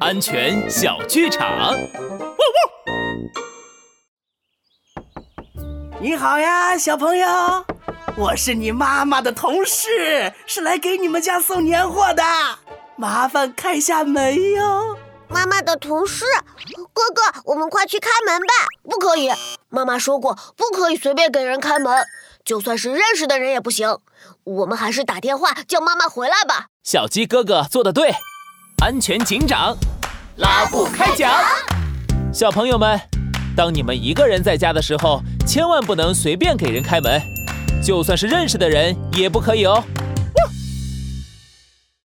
安全小剧场。汪汪！你好呀，小朋友，我是你妈妈的同事，是来给你们家送年货的，麻烦开下门哟。妈妈的同事，哥哥，我们快去开门吧！不可以，妈妈说过，不可以随便给人开门，就算是认识的人也不行。我们还是打电话叫妈妈回来吧。小鸡哥哥做的对，安全警长拉布开讲。小朋友们，当你们一个人在家的时候，千万不能随便给人开门，就算是认识的人也不可以哦。